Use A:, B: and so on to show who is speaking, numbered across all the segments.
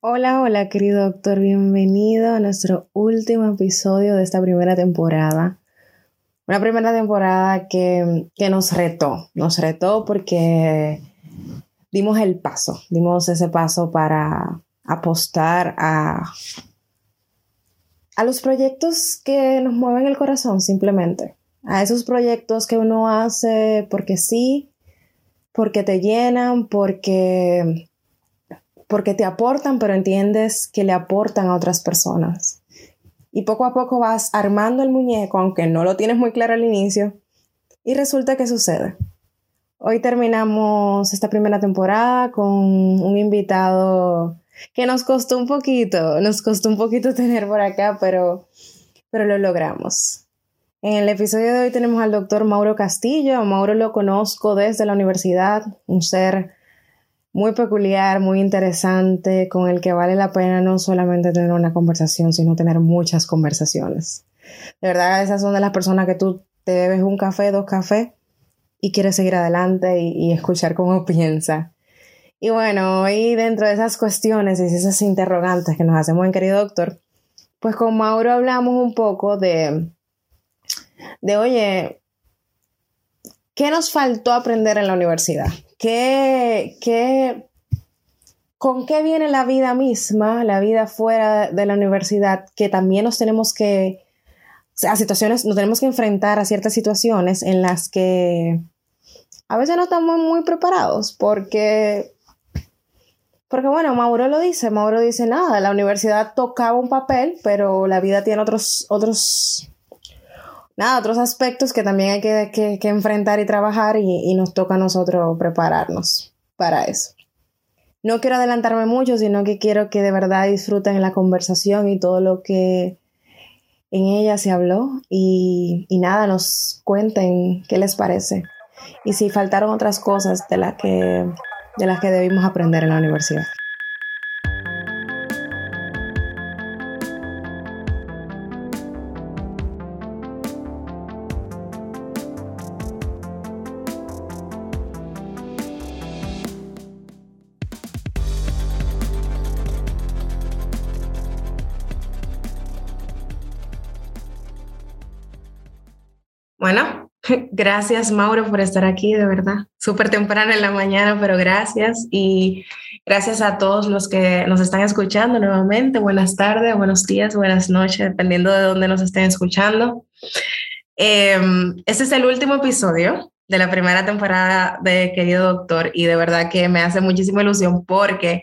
A: Hola, hola querido doctor, bienvenido a nuestro último episodio de esta primera temporada. Una primera temporada que, que nos retó, nos retó porque dimos el paso, dimos ese paso para apostar a, a los proyectos que nos mueven el corazón simplemente, a esos proyectos que uno hace porque sí, porque te llenan, porque, porque te aportan, pero entiendes que le aportan a otras personas. Y poco a poco vas armando el muñeco, aunque no lo tienes muy claro al inicio, y resulta que sucede. Hoy terminamos esta primera temporada con un invitado que nos costó un poquito, nos costó un poquito tener por acá, pero, pero lo logramos. En el episodio de hoy tenemos al doctor Mauro Castillo. Mauro lo conozco desde la universidad, un ser muy peculiar, muy interesante, con el que vale la pena no solamente tener una conversación, sino tener muchas conversaciones. De verdad, esas son de las personas que tú te bebes un café, dos cafés y quieres seguir adelante y, escuchar cómo piensa. Y bueno, hoy dentro de esas cuestiones y esas interrogantes que nos hacemos en querido doctor, pues con Mauro hablamos un poco de, de oye, ¿qué nos faltó aprender en la universidad? ¿Qué, qué, ¿Con qué viene la vida misma, la vida fuera de la universidad, que también nos tenemos que, situaciones, nos tenemos que enfrentar a ciertas situaciones en las que a veces no estamos muy preparados porque porque bueno, Mauro lo dice, Mauro dice nada, la universidad tocaba un papel, pero la vida tiene otros, otros, nada, otros aspectos que también hay que, enfrentar y trabajar y, y, nos toca a nosotros prepararnos para eso. No quiero adelantarme mucho, sino que quiero que de verdad disfruten la conversación y todo lo que en ella se habló y, y nada, nos cuenten qué les parece y si faltaron otras cosas de las que de las que debimos aprender en la universidad. Gracias, Mauro, por estar aquí, de verdad. Súper temprano en la mañana, pero gracias. Y gracias a todos los que nos están escuchando nuevamente. Buenas tardes, buenos días, buenas noches, dependiendo de dónde nos estén escuchando. Em, este es el último episodio de la primera temporada de Querido Doctor y de verdad que me hace muchísima ilusión porque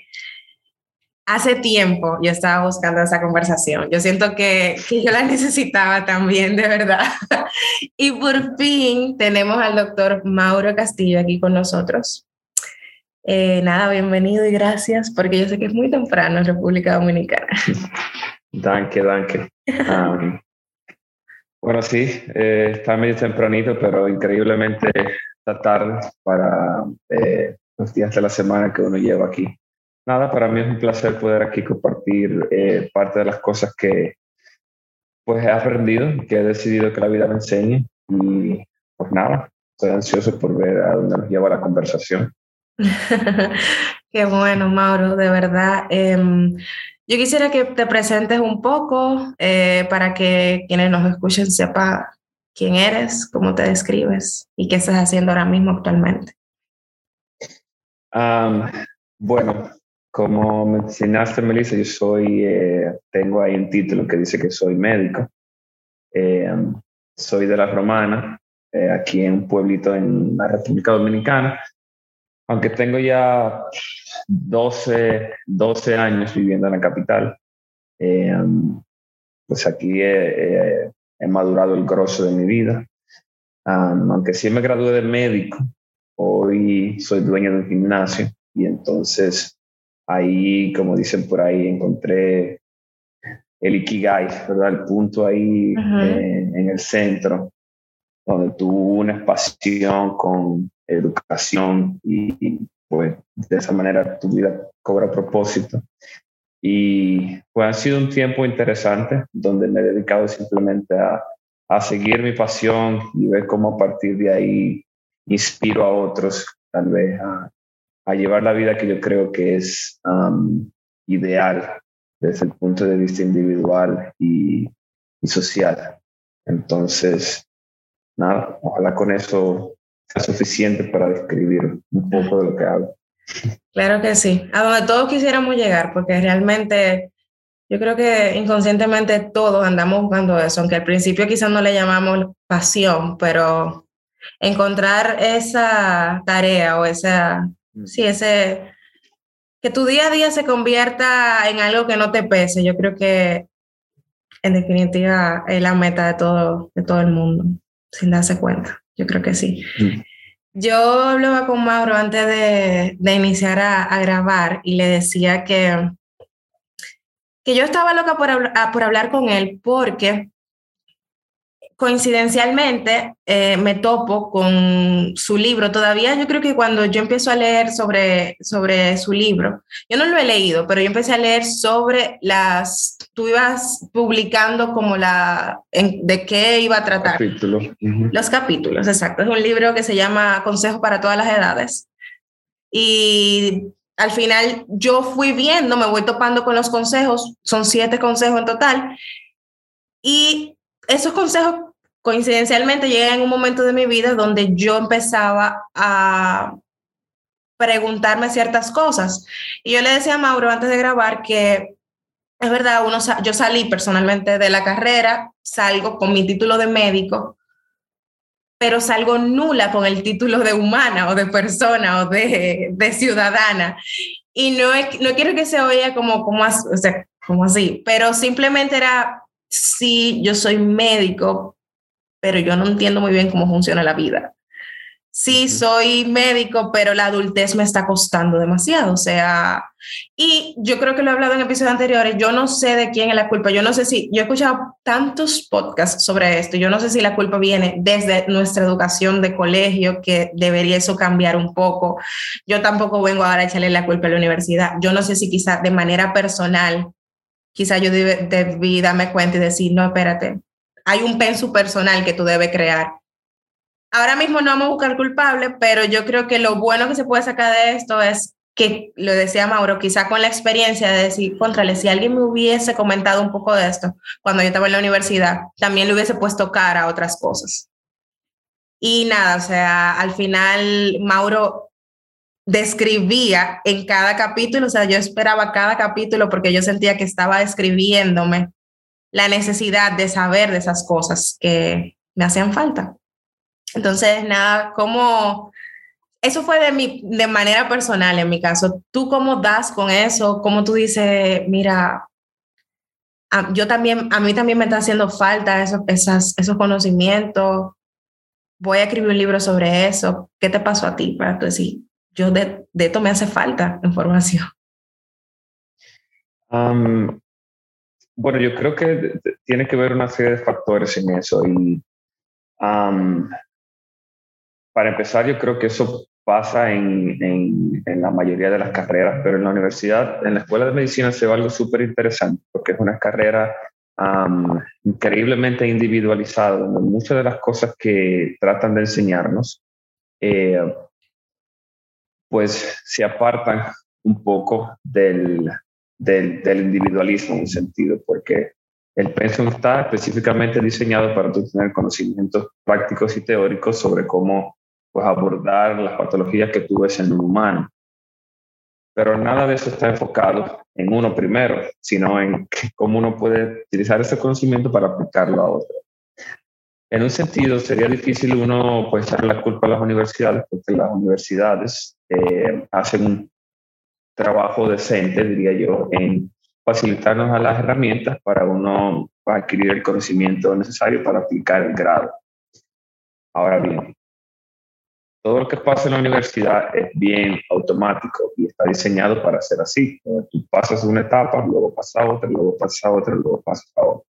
A: hace tiempo yo estaba buscando esa conversación. Yo siento que, que, yo la necesitaba también, de verdad. y por fin tenemos al doctor Mauro Castillo aquí con nosotros. Eh, nada, bienvenido y gracias, porque yo sé que es muy temprano en República Dominicana.
B: Danke, danke. Um, bueno, sí, eh, está medio tempranito, pero increíblemente está tarde para eh, los días de la semana que uno lleva aquí. Nada, para mí es un placer poder aquí compartir eh, parte de las cosas que pues he aprendido, que he decidido que la vida me enseñe y pues nada, estoy ansioso por ver a dónde nos lleva la conversación.
A: Qué bueno, Mauro, de verdad. Em, yo quisiera que te presentes un poco eh, para que quienes nos escuchen sepan quién eres, cómo te describes y qué estás haciendo ahora mismo actualmente.
B: bueno, como mencionaste, Melissa, yo soy, eh, tengo ahí un título que dice que soy médico. Eh, soy de la Romana, eh, aquí en un pueblito en la República Dominicana. Aunque tengo ya 12, 12 años viviendo en la capital, pues aquí he, he, madurado el grosso de mi vida. aunque sí me gradué de médico, hoy soy dueño de un gimnasio y entonces ahí, como dicen por ahí, encontré el Ikigai, ¿verdad? El punto ahí eh, en el centro, donde tú unes pasión con educación y, pues de esa manera tu vida cobra propósito. Y pues ha sido un tiempo interesante donde me he dedicado simplemente a, a seguir mi pasión y ver cómo a partir de ahí inspiro a otros tal vez a, a llevar la vida que yo creo que es ideal desde el punto de vista individual y, y social. Entonces, nada, ojalá con eso sea suficiente para describir un poco de lo que hago.
A: Claro que sí, a donde todos quisiéramos llegar, porque realmente yo creo que inconscientemente todos andamos buscando eso, aunque al principio quizás no le llamamos pasión, pero encontrar esa tarea o esa. Sí, ese, que tu día a día se convierta en algo que no te pese, yo creo que en definitiva es la meta de todo, de todo el mundo, sin darse cuenta. Yo creo que sí. Mm. Yo hablaba con Mauro antes de, de iniciar a, a, grabar y le decía que, que yo estaba loca por, por hablar con él porque coincidencialmente eh, me topo con su libro. Todavía yo creo que cuando yo empiezo a leer sobre, sobre su libro, yo no lo he leído, pero yo empecé a leer sobre las, tú ibas publicando como la, de qué iba a tratar. Los capítulos, exacto. Es un libro que se llama Consejo para todas las edades. Y al final yo fui viendo, me voy topando con los consejos, son siete consejos en total. Y esos consejos coincidencialmente llegan en un momento de mi vida donde yo empezaba a preguntarme ciertas cosas. Y yo le decía a Mauro antes de grabar que es verdad, uno, yo salí personalmente de la carrera, salgo con mi título de médico, pero salgo nula con el título de humana o de persona o de, ciudadana. Y no, no quiero que se oiga como, como así, pero simplemente era sí, yo soy médico, pero yo no entiendo muy bien cómo funciona la vida. Sí, soy médico, pero la adultez me está costando demasiado. O sea, y yo creo que lo he hablado en episodios anteriores, yo no sé de quién es la culpa. Yo no sé si, yo he escuchado tantos podcasts sobre esto, yo no sé si la culpa viene desde nuestra educación de colegio, que debería eso cambiar un poco. Yo tampoco vengo ahora a echarle la culpa a la universidad. Yo no sé si quizás de manera personal quizá yo debí darme cuenta y decir, no, espérate, hay un penso personal que tú debes crear. Ahora mismo no vamos a buscar culpable, pero yo creo que lo bueno que se puede sacar de esto es que, lo decía Mauro, quizá con la experiencia de decir, contrale, si alguien me hubiese comentado un poco de esto cuando yo estaba en la universidad, también le hubiese puesto cara a otras cosas. Y nada, o sea, al final Mauro describía en cada capítulo, o sea, yo esperaba cada capítulo porque yo sentía que estaba describiéndome la necesidad de saber de esas cosas que me hacían falta. Entonces, nada, como eso fue de mi de manera personal en mi caso. ¿Tú cómo das con eso? ¿Cómo tú dices, mira, yo también, a mí también me está haciendo falta eso, esas, esos conocimientos? Voy a escribir un libro sobre eso. ¿Qué te pasó a ti para tú decir, yo de, de esto me hace falta información.
B: Bueno, yo creo que tiene que ver una serie de factores en eso y para empezar yo creo que eso pasa en, en, en, la mayoría de las carreras, pero en la universidad, en la escuela de medicina se ve algo súper interesante porque es una carrera increíblemente individualizada, donde muchas de las cosas que tratan de enseñarnos eh, pues se apartan un poco del, del, individualismo en un sentido, porque el pensum está específicamente diseñado para tener conocimientos prácticos y teóricos sobre cómo pues, abordar las patologías que tú ves en un humano. Pero nada de eso está enfocado en uno primero, sino en cómo uno puede utilizar ese conocimiento para aplicarlo a otro. En un sentido, sería difícil uno pues, echar la culpa a las universidades, porque las universidades eh, hacen trabajo decente, diría yo, en facilitarnos a las herramientas para uno adquirir el conocimiento necesario para aplicar el grado. Ahora bien, todo lo que pasa en la universidad es bien automático y está diseñado para ser así. Tú pasas una etapa, luego pasas otra, luego pasas otra, luego pasas a otra.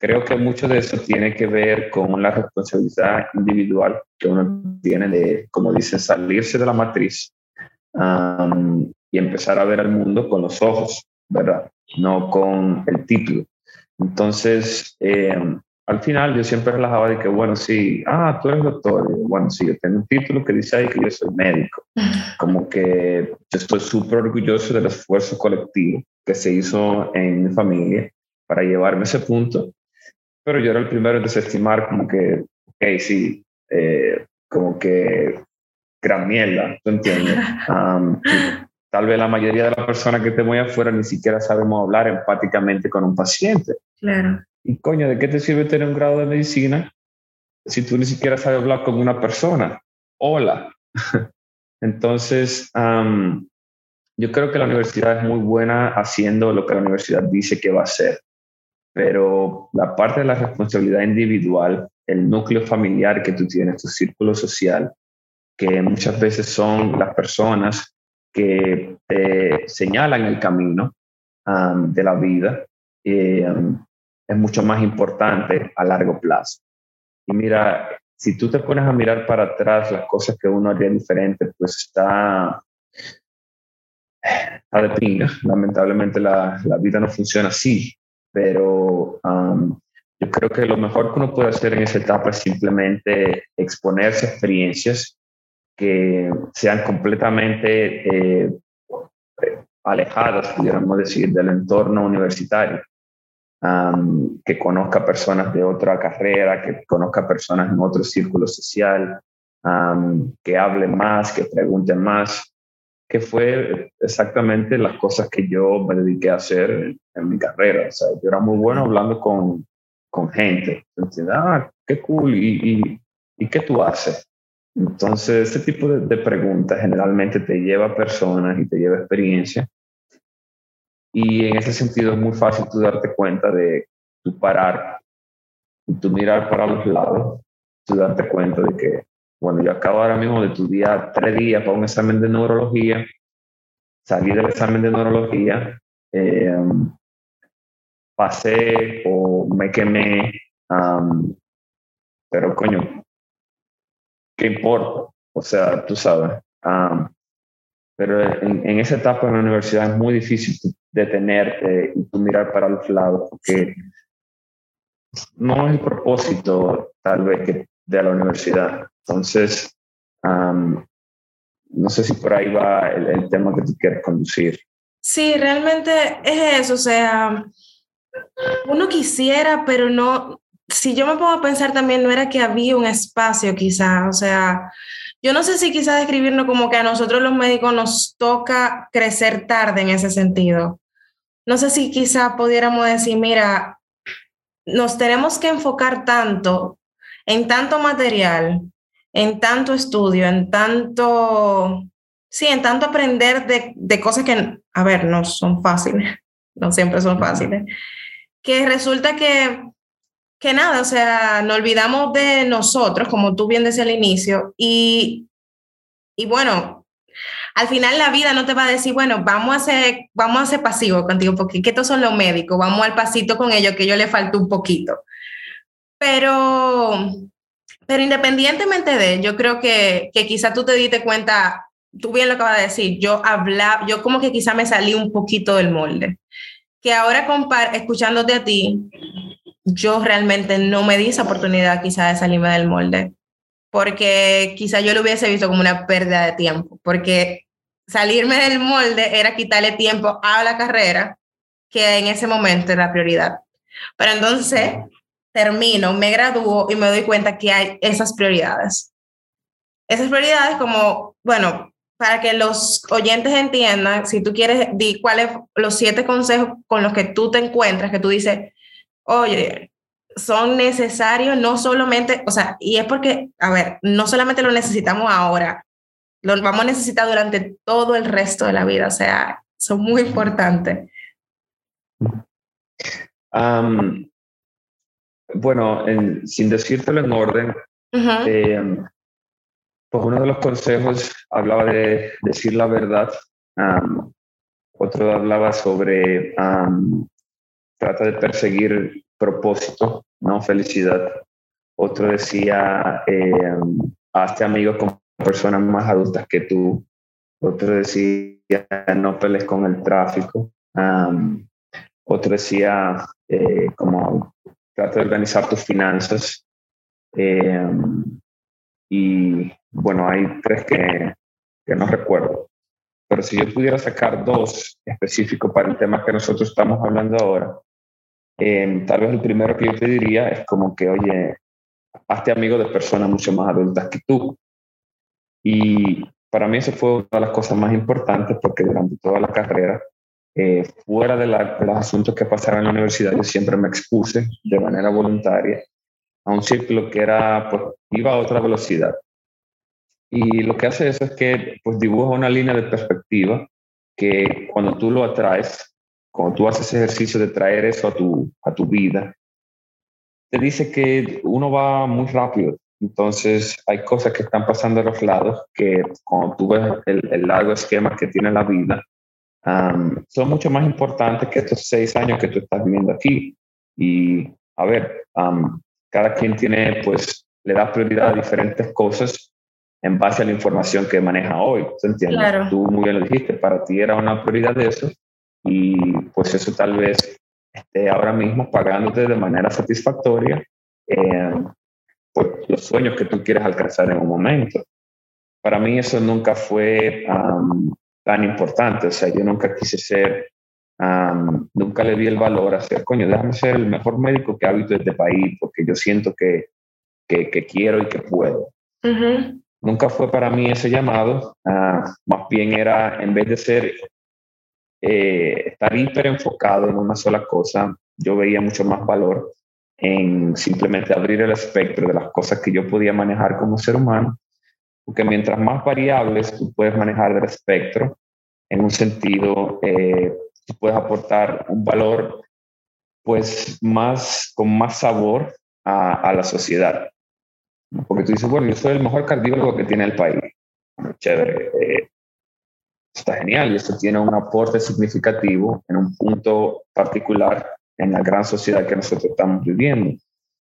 B: Creo que mucho de eso tiene que ver con la responsabilidad individual que uno tiene de, como dice, salirse de la matriz y empezar a ver al mundo con los ojos, ¿verdad? No con el título. Entonces, em, al final yo siempre relajaba de que, bueno, sí, ah, tú eres doctor. bueno, sí, yo tengo un título que dice ahí que yo soy médico. Como que yo estoy súper orgulloso del esfuerzo colectivo que se hizo en mi familia para llevarme a ese punto. Pero yo era el primero en desestimar como que, ok, sí, eh, como que gran mierda, ¿tú entiendes? tal vez la mayoría de las personas que estemos afuera ni siquiera sabemos hablar empáticamente con un paciente.
A: Claro.
B: Y coño, ¿de qué te sirve tener un grado de medicina si tú ni siquiera sabes hablar con una persona? Hola. Entonces, yo creo que la universidad es muy buena haciendo lo que la universidad dice que va a hacer, pero la parte de la responsabilidad individual, el núcleo familiar que tú tienes, tu círculo social, que muchas veces son las personas que te señalan el camino de la vida, eh, es mucho más importante a largo plazo. Y mira, si tú te pones a mirar para atrás las cosas que uno haría diferente, pues está, está de pinga. Lamentablemente la, la, vida no funciona así, pero yo creo que lo mejor que uno puede hacer en esa etapa es simplemente exponerse a experiencias que sean completamente eh, alejadas, pudiéramos decir, del entorno universitario que conozca personas de otra carrera, que conozca personas en otro círculo social, que hable más, que pregunte más, que fue exactamente las cosas que yo me dediqué a hacer en, mi carrera. O sea, yo era muy bueno hablando con, con gente. Entonces, ah, qué cool, ¿Y, y, qué tú haces? Entonces, este tipo de, de preguntas generalmente te lleva a personas y te lleva a experiencia. Y en ese sentido es muy fácil tú darte cuenta de tu parar tú mirar para los lados, tú darte cuenta de que, bueno, yo acabo ahora mismo de tu día tres días para un examen de neurología, salí del examen de neurología, eh, pasé o me quemé, pero coño, ¿qué importa? O sea, tú sabes. pero en, en, esa etapa en la universidad es muy difícil detenerte y tú mirar para los lados, porque no es el propósito tal vez que de la universidad. Entonces, no sé si por ahí va el, tema que tú quieres conducir.
A: Sí, realmente es eso, o sea, uno quisiera, pero no, si yo me pongo a pensar también, no era que había un espacio quizá, o sea, yo no sé si quizás describirnos como que a nosotros los médicos nos toca crecer tarde en ese sentido. No sé si quizá pudiéramos decir, mira, nos tenemos que enfocar tanto en tanto material, en tanto estudio, en tanto, sí, en tanto aprender de, de cosas que, a ver, no son fáciles, no siempre son fáciles, que resulta que que nada, o sea, nos olvidamos de nosotros, como tú bien decías al inicio, y, y bueno, al final la vida no te va a decir, bueno, vamos a ser, vamos a ser pasivos contigo, porque que estos son los médicos, vamos al pasito con ellos, que yo le faltó un poquito. Pero, pero independientemente de, yo creo que, que quizá tú te diste cuenta, tú bien lo acabas de decir, yo hablaba, yo como que quizá me salí un poquito del molde. Que ahora escuchándote a ti, yo realmente no me di esa oportunidad quizá de salirme del molde, porque quizá yo lo hubiese visto como una pérdida de tiempo, porque salirme del molde era quitarle tiempo a la carrera, que en ese momento era prioridad. Pero entonces termino, me gradúo y me doy cuenta que hay esas prioridades. Esas prioridades como, bueno, para que los oyentes entiendan, si tú quieres, di cuáles los siete consejos con los que tú te encuentras, que tú dices, oye, son necesarios no solamente, o sea, y es porque, a ver, no solamente lo necesitamos ahora, lo vamos a necesitar durante todo el resto de la vida, o sea, son muy importantes.
B: bueno, sin decírtelo en orden, eh, pues uno de los consejos hablaba de decir la verdad, otro hablaba sobre trata de perseguir propósito, no felicidad. Otro decía, eh, hazte amigos con personas más adultas que tú. Otro decía, no pelees con el tráfico. otro decía, eh, como trata de organizar tus finanzas. Eh, y bueno, hay tres que, que no recuerdo. Pero si yo pudiera sacar dos específicos para el tema que nosotros estamos hablando ahora, eh, tal vez el primero que yo te diría es como que, oye, hazte amigo de personas mucho más adultas que tú. Y para mí eso fue una de las cosas más importantes porque durante toda la carrera, eh, fuera de, los asuntos que pasaron en la universidad, yo siempre me expuse de manera voluntaria a un círculo que era, pues, iba a otra velocidad. Y lo que hace eso es que pues, dibuja una línea de perspectiva que cuando tú lo atraes, cuando tú haces ejercicio de traer eso a tu, a tu vida, te dice que uno va muy rápido. Entonces hay cosas que están pasando a los lados que cuando tú ves el, el largo esquema que tiene la vida, son mucho más importantes que estos seis años que tú estás viviendo aquí. Y a ver, cada quien tiene, pues, le da prioridad a diferentes cosas en base a la información que maneja hoy. ¿Se entiende? Claro. Tú muy bien lo dijiste, para ti era una prioridad de eso y pues eso tal vez esté ahora mismo pagándote de manera satisfactoria eh, por los sueños que tú quieres alcanzar en un momento. Para mí eso nunca fue tan importante, o sea, yo nunca quise ser, nunca le di el valor a ser, coño, déjame ser el mejor médico que habito de este país porque yo siento que, que, quiero y que puedo. Nunca fue para mí ese llamado, ah, más bien era, en vez de ser eh, estar hiper enfocado en una sola cosa, yo veía mucho más valor en simplemente abrir el espectro de las cosas que yo podía manejar como ser humano, porque mientras más variables tú puedes manejar del espectro, en un sentido, eh, tú puedes aportar un valor pues más, con más sabor a, a, la sociedad. Porque tú dices, bueno, yo soy el mejor cardiólogo que tiene el país. Chévere. Eh, está genial y esto tiene un aporte significativo en un punto particular en la gran sociedad que nosotros estamos viviendo.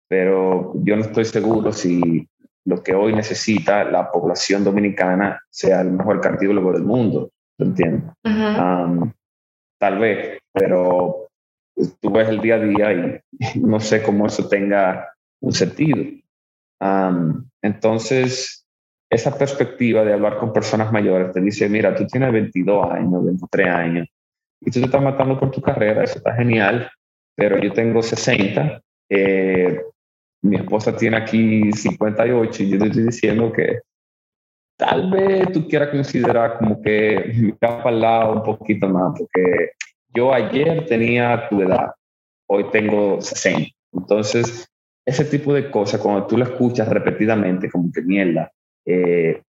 B: Pero yo no estoy seguro si lo que hoy necesita la población dominicana sea el mejor cardiólogo del mundo, ¿te entiendes? tal vez, pero tú ves el día a día y no sé cómo eso tenga un sentido. entonces, esa perspectiva de hablar con personas mayores te dice, mira, tú tienes 22 años, 23 años, y tú te estás matando por tu carrera, eso está genial, pero yo tengo 60, eh, mi esposa tiene aquí 58 y yo te estoy diciendo que tal vez tú quieras considerar como que me para al lado un poquito más, porque yo ayer tenía tu edad, hoy tengo 60. Entonces, ese tipo de cosas, cuando tú lo escuchas repetidamente, como que mierda, eh,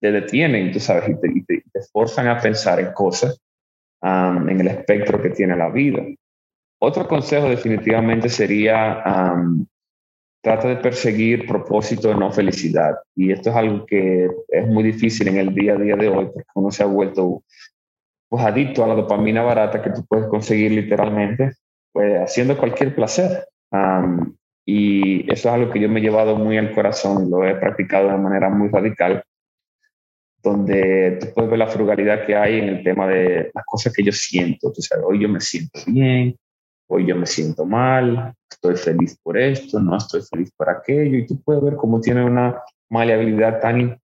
B: te detienen, tú sabes, y te, y te, forzan a pensar en cosas um, en el espectro que tiene la vida. Otro consejo definitivamente sería um, trata de perseguir propósito no felicidad. Y esto es algo que es muy difícil en el día a día de hoy porque uno se ha vuelto pues adicto a la dopamina barata que tú puedes conseguir literalmente pues, haciendo cualquier placer. Um, y eso es algo que yo me he llevado muy al corazón, lo he practicado de manera muy radical, donde tú puedes ver la frugalidad que hay en el tema de las cosas que yo siento. Tú sabes, hoy yo me siento bien, hoy yo me siento mal, estoy feliz por esto, no estoy feliz por aquello, y tú puedes ver cómo tiene una maleabilidad tan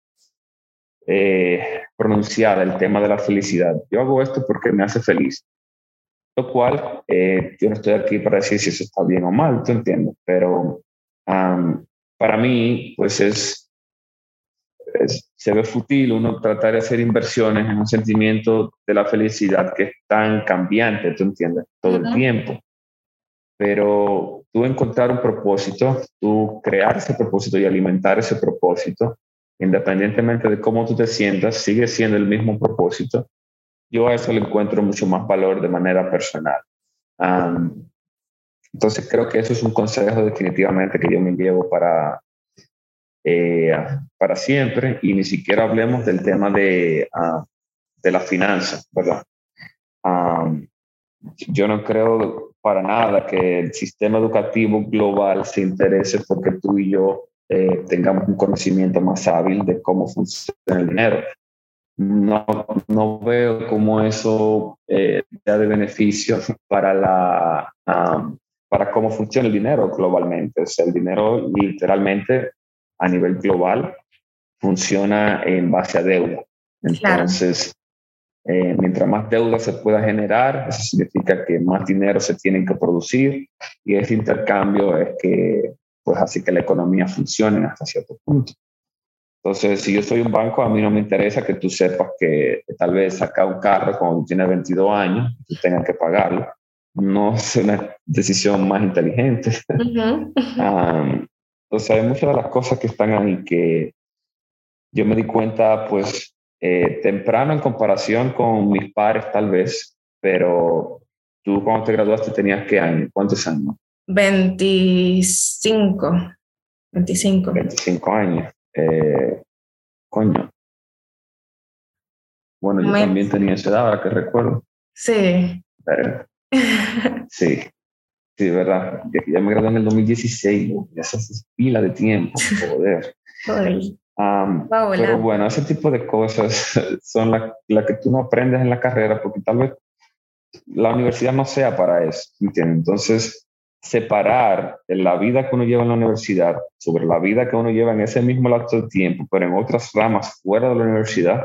B: eh, pronunciada el tema de la felicidad. Yo hago esto porque me hace feliz. Lo cual, eh, yo no estoy aquí para decir si eso está bien o mal, tú entiendes, pero para mí, pues es, se ve fútil uno tratar de hacer inversiones en un sentimiento de la felicidad que es tan cambiante, tú entiendes, todo el tiempo. Pero tú encontrar un propósito, tú crear ese propósito y alimentar ese propósito, independientemente de cómo tú te sientas, sigue siendo el mismo propósito yo a eso le encuentro mucho más valor de manera personal. entonces creo que eso es un consejo definitivamente que yo me llevo para, eh, para siempre y ni siquiera hablemos del tema de, uh, de la finanza, ¿verdad? yo no creo para nada que el sistema educativo global se interese porque tú y yo eh, tengamos un conocimiento más hábil de cómo funciona el dinero no, no veo cómo eso eh, sea de beneficio para la, para para cómo funciona el dinero globalmente. O sea, el dinero literalmente a nivel global funciona en base a deuda. Entonces, eh, mientras más deuda se pueda generar, eso significa que más dinero se tiene que producir y ese intercambio es que pues hace que la economía funcione hasta cierto punto. Entonces, si yo soy un banco, a mí no me interesa que tú sepas que tal vez saca un carro cuando tienes 22 años y tengas que pagarlo. No es una decisión más inteligente. entonces, hay muchas de las cosas que están ahí que yo me di cuenta, pues, eh, temprano en comparación con mis padres tal vez, pero tú cuando te graduaste tenías qué año, cuántos años?
A: 25. 25.
B: 25 años. Eh, coño. Bueno, yo también tenía esa edad, ahora que recuerdo.
A: Sí.
B: sí. Sí, verdad. Ya, me gradué en el 2016, esa es pila de tiempo, joder pero bueno, ese tipo de cosas son las la que tú no aprendes en la carrera porque tal vez la universidad no sea para eso, ¿entiendes? Entonces, separar la vida que uno lleva en la universidad sobre la vida que uno lleva en ese mismo lapso de tiempo, pero en otras ramas fuera de la universidad,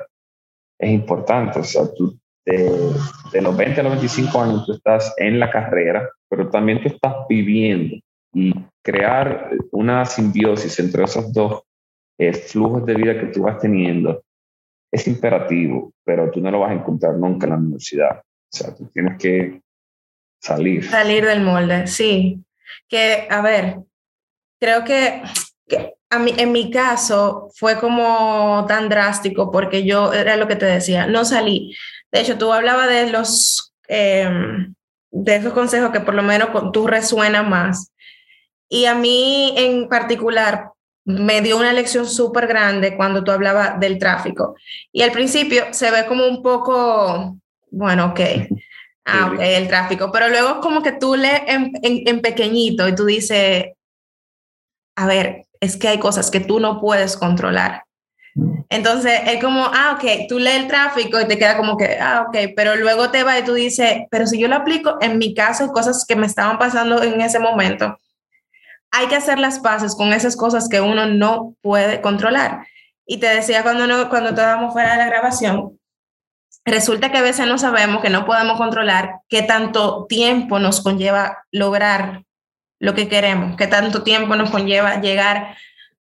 B: es importante. O sea, tú de, de los 20 a los 25 años tú estás en la carrera, pero también tú estás viviendo y crear una simbiosis entre esos dos el flujos de vida que tú vas teniendo es imperativo, pero tú no lo vas a encontrar nunca en la universidad. O sea, tú tienes que salir.
A: Salir del molde, sí. Que, a ver, creo que, a mí, en mi caso fue como tan drástico porque yo, era lo que te decía, no salí. De hecho, tú hablabas de los, em, de esos consejos que por lo menos tú resuena más. Y a mí en particular, me dio una lección súper grande cuando tú hablabas del tráfico. Y al principio se ve como un poco, bueno, ok, ah, ok, el tráfico, pero luego como que tú lees en, en, pequeñito y tú dices, a ver, es que hay cosas que tú no puedes controlar. Entonces es como, ah, ok, tú lees el tráfico y te queda como que, ah, ok, pero luego te va y tú dices, pero si yo lo aplico en mi caso, cosas que me estaban pasando en ese momento, hay que hacer las paces con esas cosas que uno no puede controlar. Y te decía cuando, no, cuando estábamos fuera de la grabación, resulta que a veces no sabemos que no podemos controlar qué tanto tiempo nos conlleva lograr lo que queremos, qué tanto tiempo nos conlleva llegar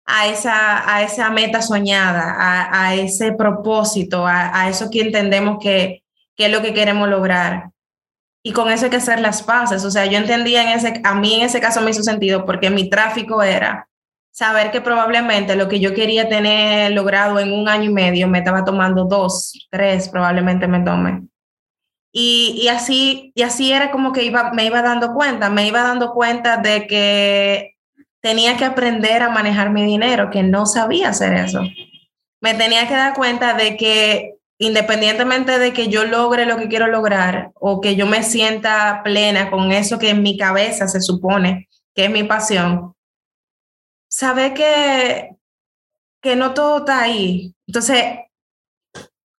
A: a esa, a esa meta soñada, a, ese propósito, a, eso que entendemos que, que es lo que queremos lograr y con eso hay que hacer las paces. O sea, yo entendía en ese, a mí en ese caso me hizo sentido porque mi tráfico era saber que probablemente lo que yo quería tener logrado en un año y medio me estaba tomando dos, tres, probablemente me tome. Y, y así, y así era como que iba, me iba dando cuenta, me iba dando cuenta de que tenía que aprender a manejar mi dinero, que no sabía hacer eso. Me tenía que dar cuenta de que independientemente de que yo logre lo que quiero lograr o que yo me sienta plena con eso que en mi cabeza se supone que es mi pasión, sabe que, que no todo está ahí. Entonces,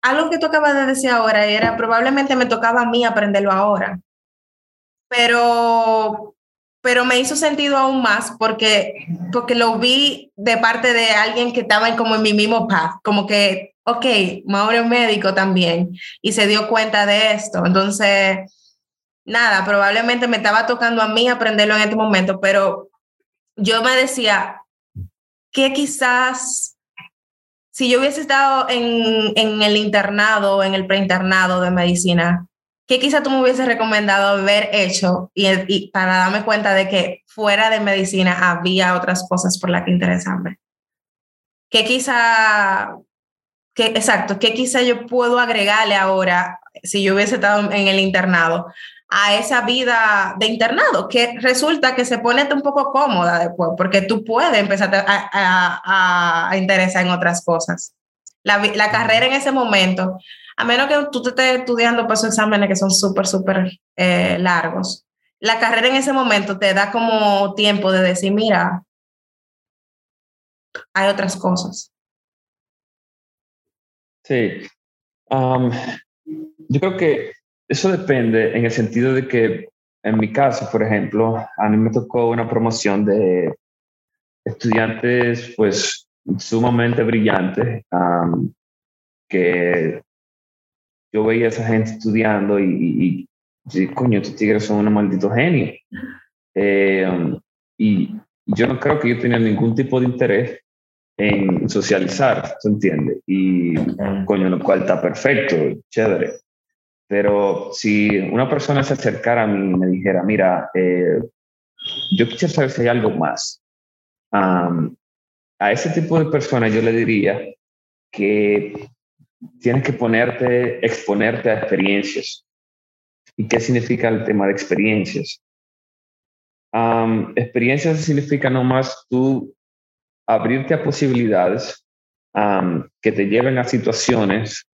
A: algo que tú acabas de decir ahora era, probablemente me tocaba a mí aprenderlo ahora, pero, pero me hizo sentido aún más porque, porque lo vi de parte de alguien que estaba como en mi mismo path, como que ok, Mauro es médico también y se dio cuenta de esto. Entonces, nada, probablemente me estaba tocando a mí aprenderlo en este momento, pero yo me decía que quizás si yo hubiese estado en, en el internado, en el preinternado de medicina, ¿qué quizás tú me hubieses recomendado haber hecho y, para darme cuenta de que fuera de medicina había otras cosas por las que interesarme? ¿Qué quizá exacto, ¿qué quizá yo puedo agregarle ahora si yo hubiese estado en el internado a esa vida de internado? Que resulta que se pone un poco cómoda después, porque tú puedes empezar a, interesar en otras cosas. La, carrera en ese momento, a menos que tú te estés estudiando para esos exámenes que son súper, súper eh, largos, la carrera en ese momento te da como tiempo de decir, mira, hay otras cosas.
B: Sí. yo creo que eso depende en el sentido de que en mi caso, por ejemplo, a mí me tocó una promoción de estudiantes, pues, sumamente brillantes, que yo veía a esa gente estudiando y, y, coño, estos tigres son un maldito genio. Eh, y yo no creo que yo tenía ningún tipo de interés en socializar, ¿se entiende? Y, coño, lo cual está perfecto, chévere. Pero si una persona se acercara a mí y me dijera, mira, eh, yo quisiera saber si hay algo más, a ese tipo de personas yo le diría que tienes que ponerte, exponerte a experiencias. ¿Y qué significa el tema de experiencias? experiencias significa nomás tú abrirte a posibilidades que te lleven a situaciones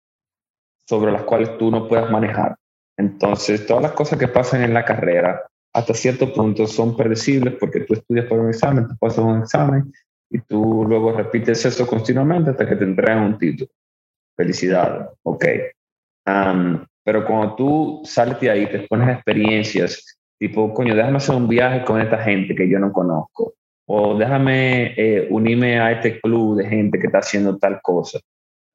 B: sobre las cuales tú no puedas manejar. Entonces, todas las cosas que pasan en la carrera, hasta cierto punto, son predecibles porque tú estudias por un examen, tú pasas un examen y tú luego repites eso continuamente hasta que te entregan un título. Felicidades, ok. pero cuando tú sales de ahí, te pones experiencias, tipo, coño, déjame hacer un viaje con esta gente que yo no conozco, o déjame eh, unirme a este club de gente que está haciendo tal cosa,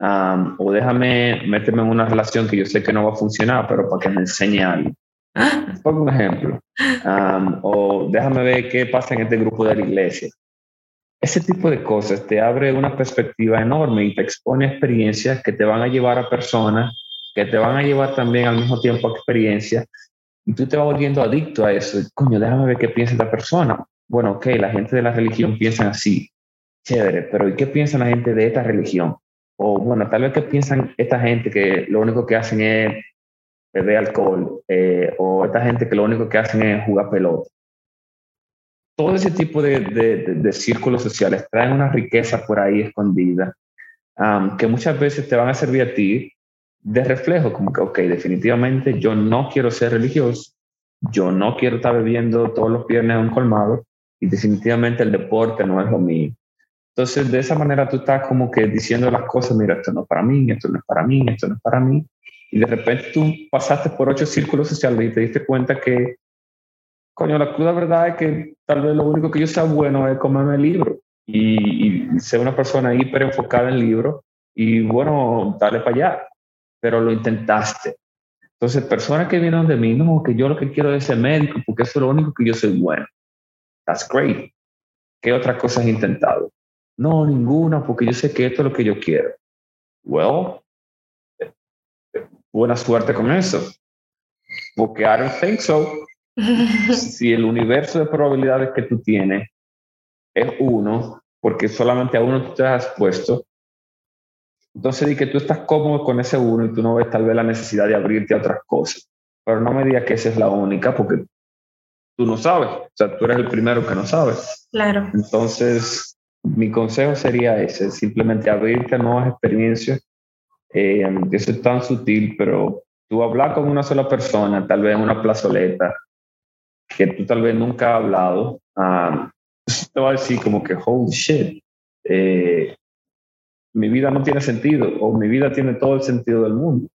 B: o déjame meterme en una relación que yo sé que no va a funcionar, pero para que me enseñe algo. Por un ejemplo. o déjame ver qué pasa en este grupo de la iglesia. Ese tipo de cosas te abre una perspectiva enorme y te expone experiencias que te van a llevar a personas, que te van a llevar también al mismo tiempo a experiencias, y tú te vas volviendo adicto a eso. Coño, déjame ver qué piensa esta persona. Bueno, ok, la gente de la religión piensa así, chévere, pero ¿y qué piensa la gente de esta religión? O bueno, tal vez qué piensan esta gente que lo único que hacen es beber alcohol, eh, o esta gente que lo único que hacen es jugar pelota todo ese tipo de, de, círculos sociales traen una riqueza por ahí escondida que muchas veces te van a servir a ti de reflejo, como que, ok, definitivamente yo no quiero ser religioso, yo no quiero estar bebiendo todos los viernes a un colmado y definitivamente el deporte no es lo mío. Entonces, de esa manera tú estás como que diciendo las cosas, mira, esto no es para mí, esto no es para mí, esto no es para mí. Y de repente tú pasaste por ocho círculos sociales y te diste cuenta que coño, la cruda verdad es que tal vez lo único que yo sea bueno es comerme el libro y, ser una persona hiper enfocada en el libro y bueno, dale para allá, pero lo intentaste. Entonces, personas que vienen de mí, no, que yo lo que quiero es ser médico porque eso es lo único que yo soy bueno. That's great. ¿Qué otras cosas has intentado? No, ninguna, porque yo sé que esto es lo que yo quiero. Well, buena suerte con eso. Porque I don't think so. si el universo de probabilidades que tú tienes es uno, porque solamente a uno tú te has puesto, entonces di que tú estás cómodo con ese uno y tú no ves tal vez la necesidad de abrirte a otras cosas. Pero no me digas que esa es la única, porque tú no sabes. O sea, tú eres el primero que no sabes.
A: Claro.
B: Entonces, mi consejo sería ese, simplemente abrirte a nuevas experiencias. Eh, eso es tan sutil, pero tú hablar con una sola persona, tal vez en una plazoleta, que tú tal vez nunca has hablado, um, te va a decir como que, holy shit, eh, mi vida no tiene sentido o mi vida tiene todo el sentido del mundo.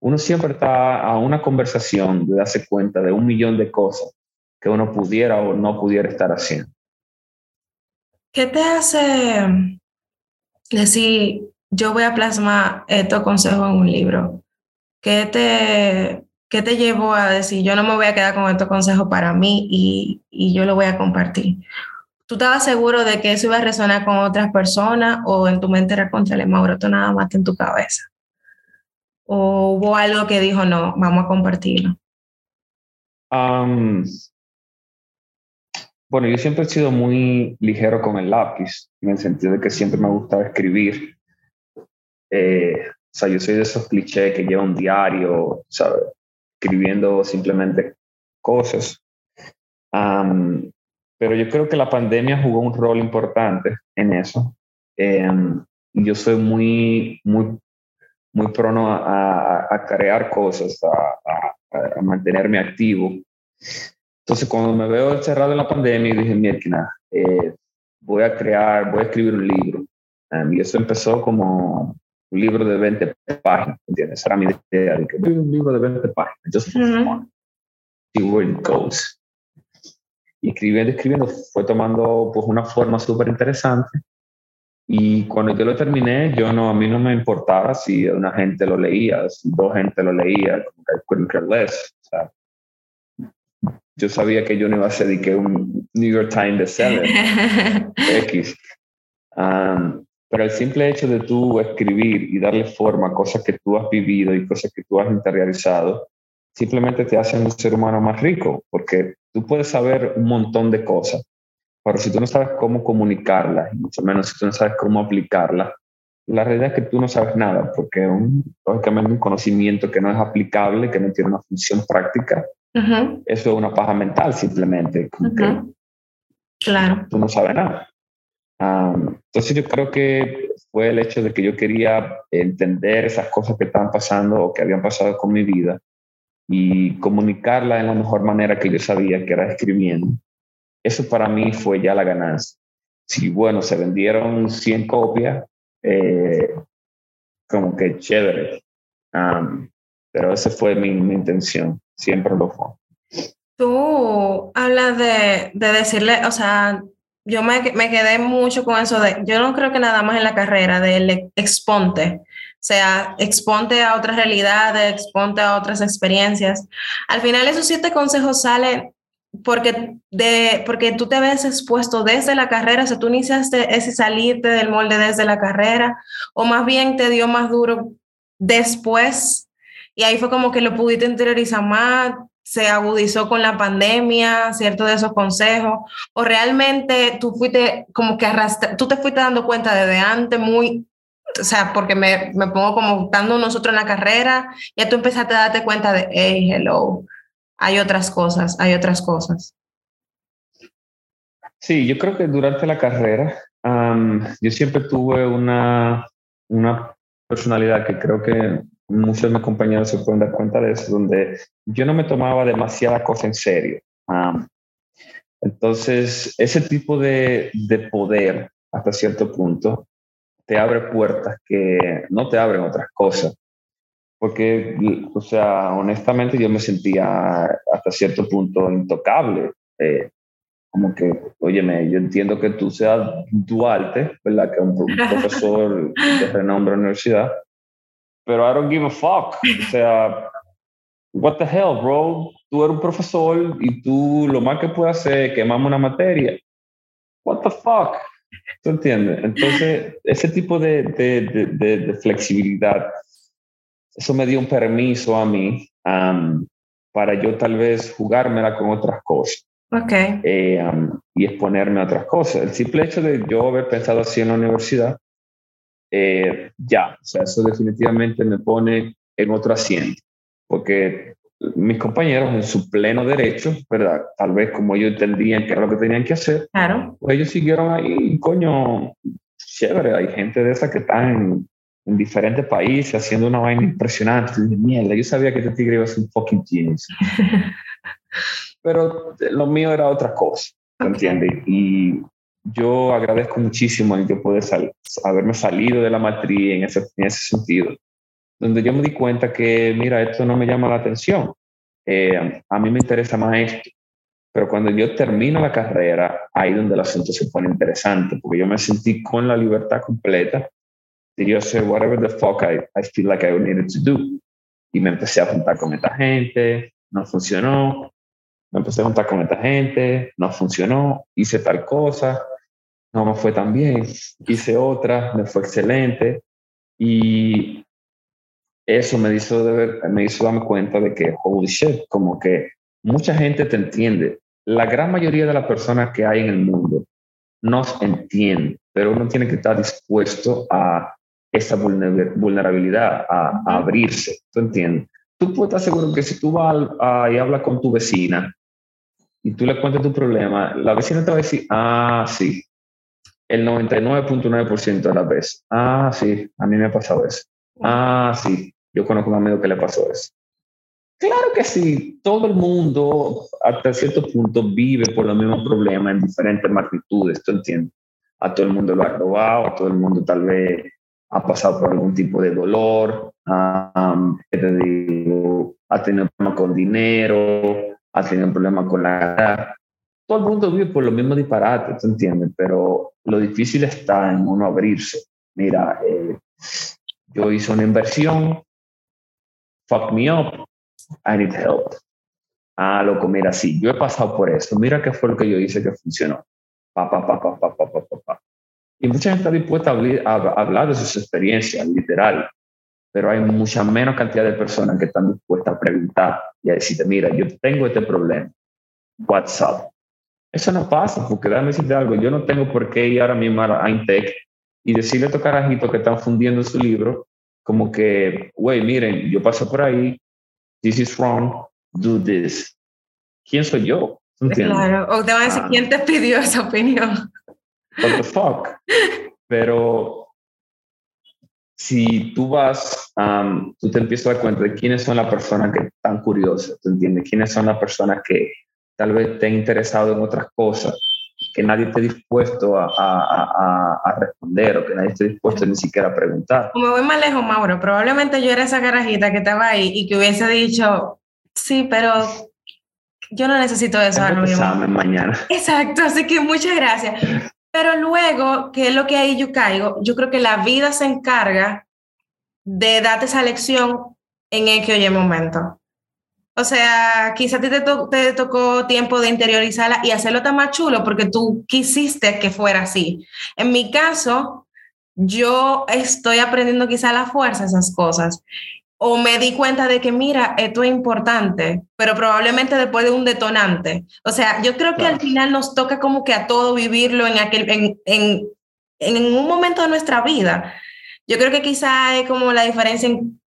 B: Uno siempre está a una conversación de darse cuenta de un millón de cosas que uno pudiera o no pudiera estar haciendo.
A: ¿Qué te hace decir, yo voy a plasmar estos consejos en un libro? ¿Qué te, ¿Qué te llevó a decir, yo no me voy a quedar con estos consejos para mí y, y yo lo voy a compartir? ¿Tú estabas seguro de que eso iba a resonar con otras personas o en tu mente era contra el Mauro, nada más en tu cabeza? ¿O hubo algo que dijo, no, vamos a compartirlo?
B: Bueno, yo siempre he sido muy ligero con el lápiz, en el sentido de que siempre me gustaba escribir. Eh, o sea, yo soy de esos clichés que lleva un diario, ¿sabes? escribiendo simplemente cosas. pero yo creo que la pandemia jugó un rol importante en eso. Em, yo soy muy, muy, muy prono a, a crear cosas, a, a, mantenerme activo. Entonces, cuando me veo encerrado en la pandemia, dije, mira, eh, voy a crear, voy a escribir un libro. y eso empezó como un libro de 20 páginas, ¿entiendes? Esa era mi idea, de que un libro de 20 páginas. see where it goes. Y escribiendo, escribiendo, fue tomando pues una forma súper interesante. Y cuando yo lo terminé, yo no, a mí no me importaba si una gente lo leía, si dos gente lo leía, como que I couldn't care less. O sea, yo sabía que yo no iba a ser que un New York Times bestseller X. Um, pero el simple hecho de tú escribir y darle forma a cosas que tú has vivido y cosas que tú has interiorizado, simplemente te hace un ser humano más rico, porque tú puedes saber un montón de cosas, pero si tú no sabes cómo comunicarlas, y mucho menos si tú no sabes cómo aplicarlas, la realidad es que tú no sabes nada, porque un, lógicamente un conocimiento que no es aplicable, que no tiene una función práctica, eso es una paja mental simplemente.
A: claro.
B: Tú no sabes nada entonces yo creo que fue el hecho de que yo quería entender esas cosas que estaban pasando o que habían pasado con mi vida y comunicarla en la mejor manera que yo sabía, que era escribiendo. Eso para mí fue ya la ganancia. Si, bueno, se vendieron 100 copias, eh, como que chévere. pero esa fue mi, mi, intención, siempre lo fue.
A: Tú hablas de, de decirle, o sea, yo me, me, quedé mucho con eso de, yo no creo que nada más en la carrera del exponte, o sea, exponte a otras realidades, exponte a otras experiencias. Al final esos siete consejos salen porque, de, porque tú te ves expuesto desde la carrera, o sea, tú iniciaste ese salirte del molde desde la carrera, o más bien te dio más duro después, y ahí fue como que lo pudiste interiorizar más, se agudizó con la pandemia, cierto de esos consejos, o realmente tú fuiste como que arrastra, tú te fuiste dando cuenta desde antes muy, o sea, porque me, me pongo como estando nosotros en la carrera, ya tú empezaste a darte cuenta de, hey, hello, hay otras cosas, hay otras cosas.
B: Sí, yo creo que durante la carrera yo siempre tuve una, una personalidad que creo que muchos de mis compañeros se pueden dar cuenta de eso, donde yo no me tomaba demasiada cosa en serio. entonces, ese tipo de, de, poder, hasta cierto punto, te abre puertas que no te abren otras cosas. Porque, o sea, honestamente yo me sentía hasta cierto punto intocable. Eh, como que, óyeme, yo entiendo que tú seas Duarte, ¿verdad? Que es un profesor de renombre en la universidad, pero I don't give a fuck. O sea, what the hell, bro? Tú eres un profesor y tú lo más que puedes hacer es quemarme una materia. What the fuck? ¿Tú entiendes? Entonces, ese tipo de, de, de, de flexibilidad, eso me dio un permiso a mí um, para yo tal vez jugármela con otras cosas.
A: Okay.
B: Eh, um, y exponerme a otras cosas. El simple hecho de yo haber pensado así en la universidad eh, ya, o sea, eso definitivamente me pone en otro asiento, porque mis compañeros en su pleno derecho, ¿verdad? Tal vez como ellos entendían que era lo que tenían que hacer,
A: claro.
B: pues ellos siguieron ahí, coño, chévere, hay gente de esa que está en, en diferentes países haciendo una vaina impresionante, mierda, yo sabía que este tigre iba a ser un fucking genius. Pero lo mío era otra cosa, ¿entiendes? Y yo agradezco muchísimo el que poder haberme salido de la matriz en ese, en ese sentido, donde yo me di cuenta que, mira, esto no me llama la atención, eh, a mí me interesa más esto, pero cuando yo termino la carrera, ahí donde el asunto se pone interesante, porque yo me sentí con la libertad completa de yo hacer whatever the fuck I, I feel like I needed to do. Y me empecé a juntar con esta gente, no funcionó, me empecé a juntar con esta gente, no funcionó, hice tal cosa, no me fue tan bien, hice otra, me fue excelente y eso me hizo, me hizo darme cuenta de que, holy shit, como que mucha gente te entiende. La gran mayoría de las personas que hay en el mundo nos entiende, pero uno tiene que estar dispuesto a esa vulnerabilidad, a, abrirse, ¿tú entiendes? Tú puedes estar seguro que si tú vas y hablas con tu vecina y tú le cuentas tu problema, la vecina te va a decir, ah, sí, el 99.9% de las veces. Ah, sí, a mí me ha pasado eso. Ah, sí, yo conozco un amigo que le pasó eso. Claro que sí, todo el mundo hasta cierto punto vive por los mismos problemas en diferentes magnitudes, ¿tú entiendes? A todo el mundo lo ha robado, a todo el mundo tal vez ha pasado por algún tipo de dolor, um, te digo, ha tenido problemas con dinero, has tenido problemas con la todo el mundo vive por lo mismo disparate, ¿tú entiendes? Pero lo difícil está en uno abrirse. Mira, eh, yo hice una inversión, fuck me up, I need help. Ah, loco, mira, sí, yo he pasado por eso. Mira qué fue lo que yo hice que funcionó. Pa, pa, pa, pa, pa, pa, pa, pa. Y mucha gente está dispuesta a, hablar de sus experiencias, literal. Pero hay mucha menos cantidad de personas que están dispuestas a preguntar y a decirte, mira, yo tengo este problema. What's up? Eso no pasa, porque déjame decirte algo, yo no tengo por qué ir ahora mismo a Intec y decirle a estos carajitos que están fundiendo su libro, como que, güey, miren, yo paso por ahí, this is wrong, do this. ¿Quién soy yo?
A: Claro, o te van a decir, ah. ¿quién te pidió esa opinión?
B: What the fuck? Pero si tú vas, um, tú te empiezas a dar cuenta de quiénes son las personas que están curiosas, ¿tú entiendes? ¿Quiénes son las personas que tal vez esté interesado en otras cosas, que nadie esté dispuesto a, a, a, responder o que nadie esté dispuesto ni siquiera a preguntar.
A: Como voy más lejos, Mauro, probablemente yo era esa carajita que estaba ahí y que hubiese dicho, sí, pero yo no necesito eso
B: ahora mismo. mañana.
A: Exacto, así que muchas gracias. Pero luego, que es lo que ahí yo caigo, yo creo que la vida se encarga de darte esa lección en el que oye momento. O sea, quizá a ti te, te, tocó tiempo de interiorizarla y hacerlo tan más chulo porque tú quisiste que fuera así. En mi caso, yo estoy aprendiendo quizá la fuerza esas cosas. O me di cuenta de que, mira, esto es importante, pero probablemente después de un detonante. O sea, yo creo que al final nos toca como que a todo vivirlo en, aquel, en, en, en un momento de nuestra vida. Yo creo que quizá es como la diferencia en,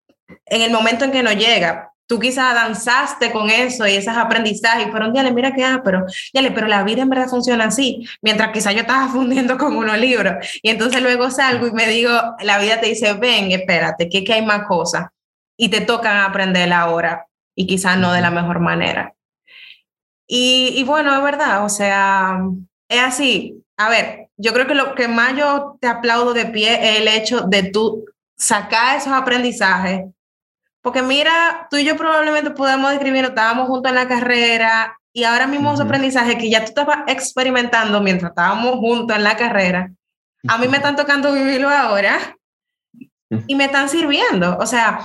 A: en el momento en que nos llega tú quizás danzaste con eso y esos aprendizajes y fueron, díale, mira qué ah, pero, díale, pero la vida en verdad funciona así, mientras quizás yo estaba fundiendo con unos libros y entonces luego salgo y me digo, la vida te dice, ven, espérate, que, que hay más cosas y te tocan aprender ahora y quizás no de la mejor manera. Y, y bueno, es verdad, o sea, es así. A ver, yo creo que lo que más yo te aplaudo de pie es el hecho de tú sacar esos aprendizajes porque mira, tú y yo probablemente podemos describir, estábamos juntos en la carrera y ahora mismo uh aprendizaje que ya tú estabas experimentando mientras estábamos juntos en la carrera, a mí me están tocando vivirlo ahora y me están sirviendo. O sea,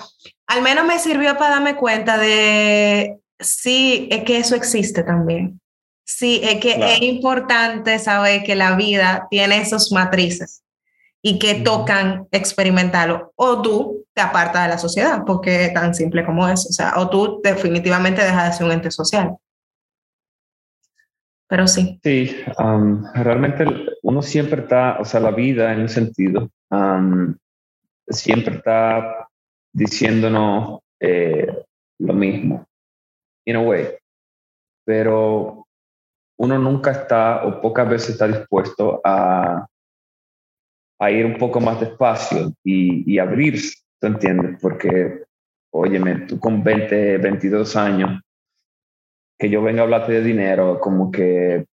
A: al menos me sirvió para darme cuenta de, sí, es que eso existe también. Sí, es que es importante saber que la vida tiene esos matrices y que tocan experimentarlo. O tú te apartas de la sociedad, porque es tan simple como eso. O sea, o tú definitivamente dejas de ser un ente social. Pero sí.
B: Sí, realmente uno siempre está, o sea, la vida en un sentido, siempre está diciéndonos eh, lo mismo, in a way. Pero uno nunca está o pocas veces está dispuesto a a ir un poco más despacio y, y abrirse, ¿tú entiendes? Porque, óyeme, tú con 20, 22 años, que yo venga a hablarte de dinero, como que,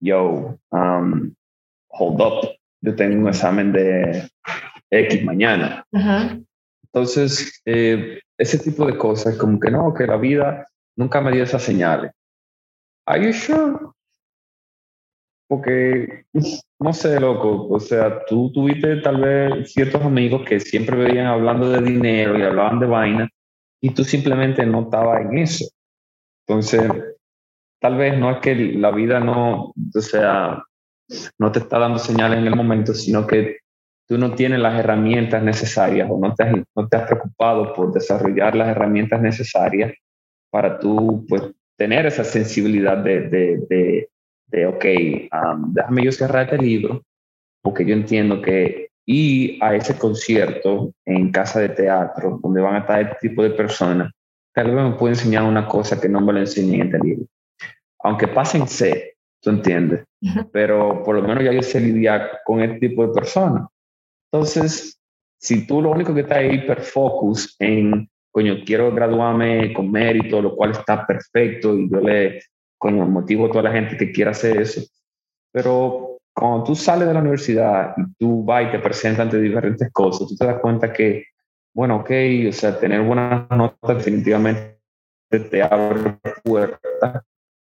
B: yo, um, hold up, yo tengo un examen de X mañana. Entonces, eh, ese tipo de cosas, como que no, que la vida nunca me dio esas señales. Are you sure? Porque, no sé, loco, o sea, tú tuviste tal vez ciertos amigos que siempre veían hablando de dinero y hablaban de vaina y tú simplemente no estabas en eso. Entonces, tal vez no es que la vida no, o sea, no te está dando señales en el momento, sino que tú no tienes las herramientas necesarias o no te has, no te has preocupado por desarrollar las herramientas necesarias para tú, pues, tener esa sensibilidad de, de de, ok, déjame yo cerrar este libro, porque yo entiendo que ir a ese concierto en casa de teatro, donde van a estar este tipo de personas, tal vez me puede enseñar una cosa que no me lo enseñé en este libro. Aunque pasen C, tú entiendes, pero por lo menos ya yo sé lidiar con este tipo de personas. Entonces, si tú lo único que está ahí hiperfocus en, coño, quiero graduarme con mérito, lo cual está perfecto y yo le el motivo de toda la gente que quiera hacer eso. Pero cuando tú sales de la universidad y tú vas y te presentas ante diferentes cosas, tú te das cuenta que, bueno, ok, o sea, tener buenas notas definitivamente te abre puertas,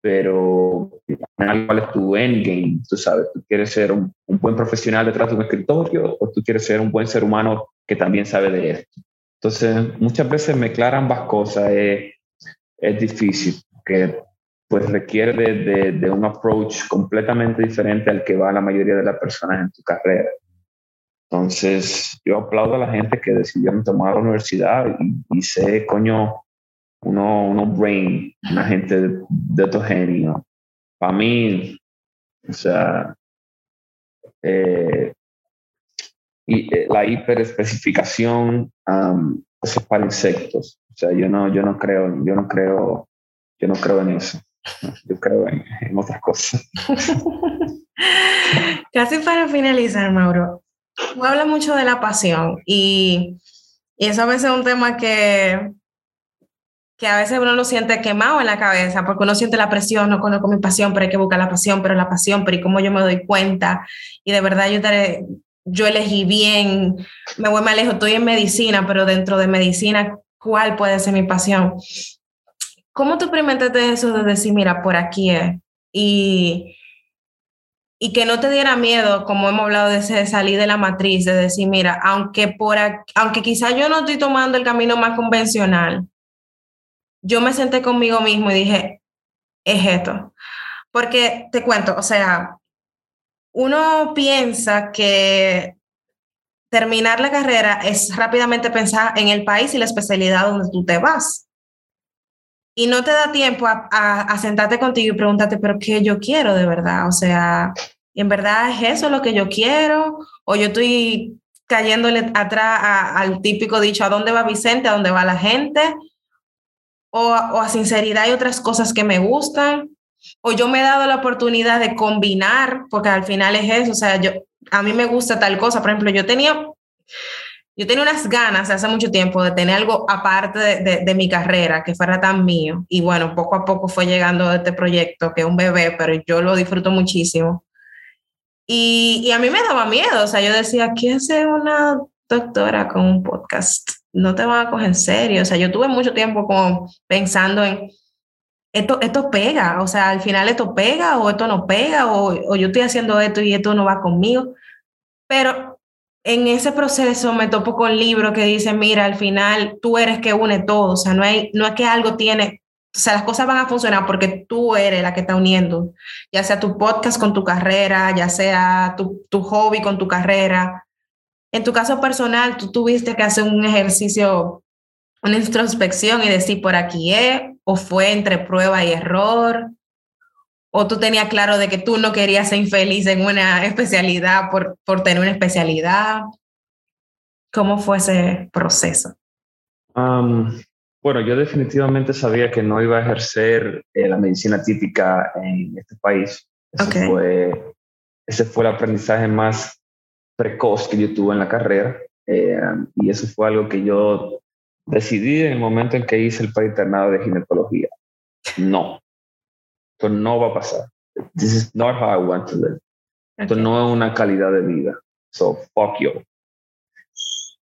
B: pero cuál es tu endgame, tú sabes, tú quieres ser un, buen profesional detrás de un escritorio o tú quieres ser un buen ser humano que también sabe de esto. Entonces, muchas veces mezclar ambas cosas es, es difícil, que pues requiere de, de, un approach completamente diferente al que va la mayoría de las personas en tu carrera. Entonces, yo aplaudo a la gente que decidieron tomar la universidad y, y sé, coño, uno, uno brain, una gente de, de otro genio. Para mí, o sea, eh, y, eh, la hiperespecificación um, es para insectos. O sea, yo no, yo no creo, yo no creo, yo no creo en eso. Yo creo en, en otras cosas.
A: Casi para finalizar, Mauro, tú hablas mucho de la pasión y, y eso a veces es un tema que que a veces uno lo siente quemado en la cabeza porque uno siente la presión, no conozco mi pasión, pero hay que buscar la pasión, pero la pasión, pero ¿y cómo yo me doy cuenta? Y de verdad yo, yo elegí bien, me voy más lejos, estoy en medicina, pero dentro de medicina, ¿cuál puede ser mi pasión? ¿Cómo tú experimentaste eso de decir, mira, por aquí es? Y, y que no te diera miedo, como hemos hablado de, salir de la matriz, de decir, mira, aunque, por aunque quizá yo no estoy tomando el camino más convencional, yo me senté conmigo mismo y dije, es esto. Porque te cuento, o sea, uno piensa que terminar la carrera es rápidamente pensar en el país y la especialidad donde tú te vas. Y no te da tiempo a, a, sentarte contigo y preguntarte, pero ¿qué yo quiero de verdad? O sea, ¿en verdad es eso lo que yo quiero? ¿O yo estoy cayéndole atrás al típico dicho, ¿a dónde va Vicente? ¿A dónde va la gente? O, a sinceridad hay otras cosas que me gustan, o yo me he dado la oportunidad de combinar, porque al final es eso, o sea, yo, a mí me gusta tal cosa, por ejemplo, yo tenía, yo tenía unas ganas hace mucho tiempo de tener algo aparte de, mi carrera, que fuera tan mío, y bueno, poco a poco fue llegando este proyecto, que es un bebé, pero yo lo disfruto muchísimo. Y, y a mí me daba miedo, o sea, yo decía, ¿qué hace una doctora con un podcast? No te van a coger en serio. O sea, yo tuve mucho tiempo como pensando en, esto, esto pega, o sea, al final esto pega o esto no pega, o, o yo estoy haciendo esto y esto no va conmigo. Pero en ese proceso me topo con libros que dicen, mira, al final tú eres que une todo, o sea, no, hay, no es que algo tiene, o sea, las cosas van a funcionar porque tú eres la que está uniendo, ya sea tu podcast con tu carrera, ya sea tu, tu hobby con tu carrera, en tu caso personal, tú tuviste que hacer un ejercicio, una introspección y decir por aquí es, o fue entre prueba y error, o tú tenías claro de que tú no querías ser infeliz en una especialidad por, por tener una especialidad. ¿Cómo fue ese proceso?
B: bueno, yo definitivamente sabía que no iba a ejercer eh, la medicina típica en este país. Ese, fue, ese fue el aprendizaje más precoz que yo tuve en la carrera. Eh, y eso fue algo que yo decidí en el momento en que hice el internado de ginecología. No, esto no va a pasar. This is not how I want to live. Esto no es una calidad de vida. So, fuck you.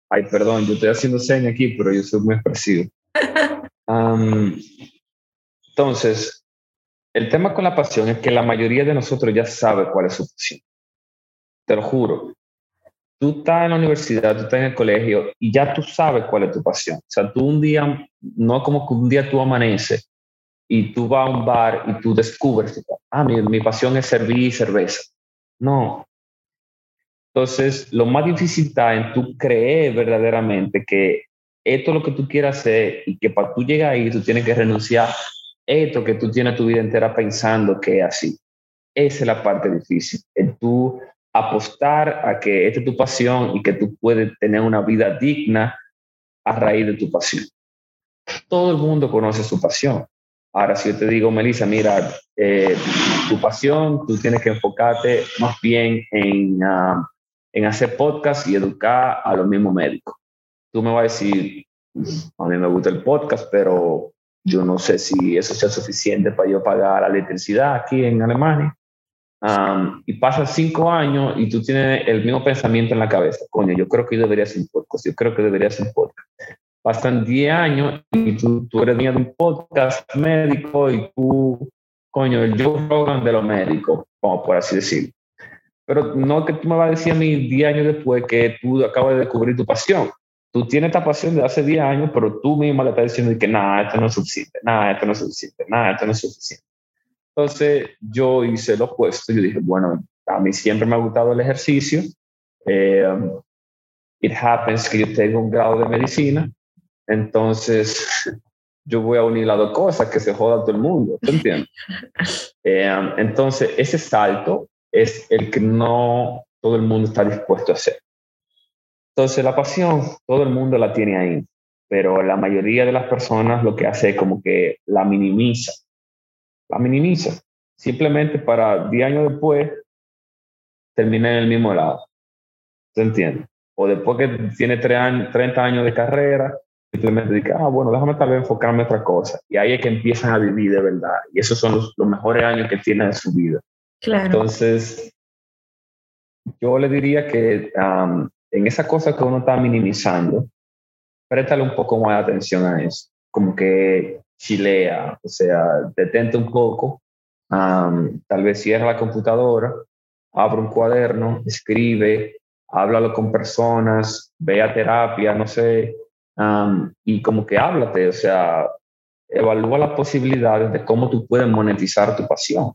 B: Ay, perdón, yo estoy haciendo seña aquí, pero yo soy muy expresivo. Um, entonces, el tema con la pasión es que la mayoría de nosotros ya sabe cuál es su pasión. Te lo juro tú estás en la universidad, tú estás en el colegio y ya tú sabes cuál es tu pasión. O sea, tú un día, no como que un día tú amaneces y tú vas a un bar y tú descubres, ah, mi, mi pasión es servir cerveza. No. Entonces, lo más difícil está en tú creer verdaderamente que esto es lo que tú quieras hacer y que para tú llegar ahí tú tienes que renunciar a esto que tú tienes tu vida entera pensando que es así. Esa es la parte difícil. El tú apostar a que esta es tu pasión y que tú puedes tener una vida digna a raíz de tu pasión. Todo el mundo conoce su pasión. Ahora, si yo te digo, Melissa, mira, eh, tu pasión, tú tienes que enfocarte más bien en, ah, en hacer podcast y educar a los mismos médicos. Tú me vas a decir, a mí me gusta el podcast, pero yo no sé si eso sea suficiente para yo pagar la electricidad aquí en Alemania y pasan cinco años y tú tienes el mismo pensamiento en la cabeza. Coño, yo creo que yo debería hacer un podcast, yo creo que debería hacer un podcast. Pasan 10 años y tú, tú eres dueño de un podcast médico y tú coño, el Joe Rogan de los médicos, como por así decirlo. Pero no que tú me vas a decir a mí 10 años después que tú acabas de descubrir tu pasión. Tú tienes esta pasión de hace 10 años, pero tú misma le estás diciendo que nada, esto no es suficiente, nada, esto no es suficiente, nada, esto no es suficiente. Entonces yo hice lo opuesto. Yo dije, bueno, a mí siempre me ha gustado el ejercicio. Eh, it happens que yo tengo un grado de medicina. Entonces yo voy a unir las dos cosas, que se joda todo el mundo. ¿Te entiendes? Eh, entonces ese salto es el que no todo el mundo está dispuesto a hacer. Entonces la pasión, todo el mundo la tiene ahí, pero la mayoría de las personas lo que hace es como que la minimiza la minimiza, simplemente para 10 años después terminar en el mismo lado. ¿Se entiende? O después que tiene 30 años de carrera, simplemente dice, ah, bueno, déjame tal vez enfocarme en otra cosa. Y ahí es que empiezan a vivir de verdad. Y esos son los, mejores años que tienen en su vida.
C: Claro.
B: Entonces, yo le diría que en esa cosa que uno está minimizando, préstale un poco más de atención a eso. Como que chilea, o sea, detente un poco, tal vez cierra la computadora, abre un cuaderno, escribe, háblalo con personas, ve a terapia, no sé, y como que háblate, o sea, evalúa las posibilidades de cómo tú puedes monetizar tu pasión,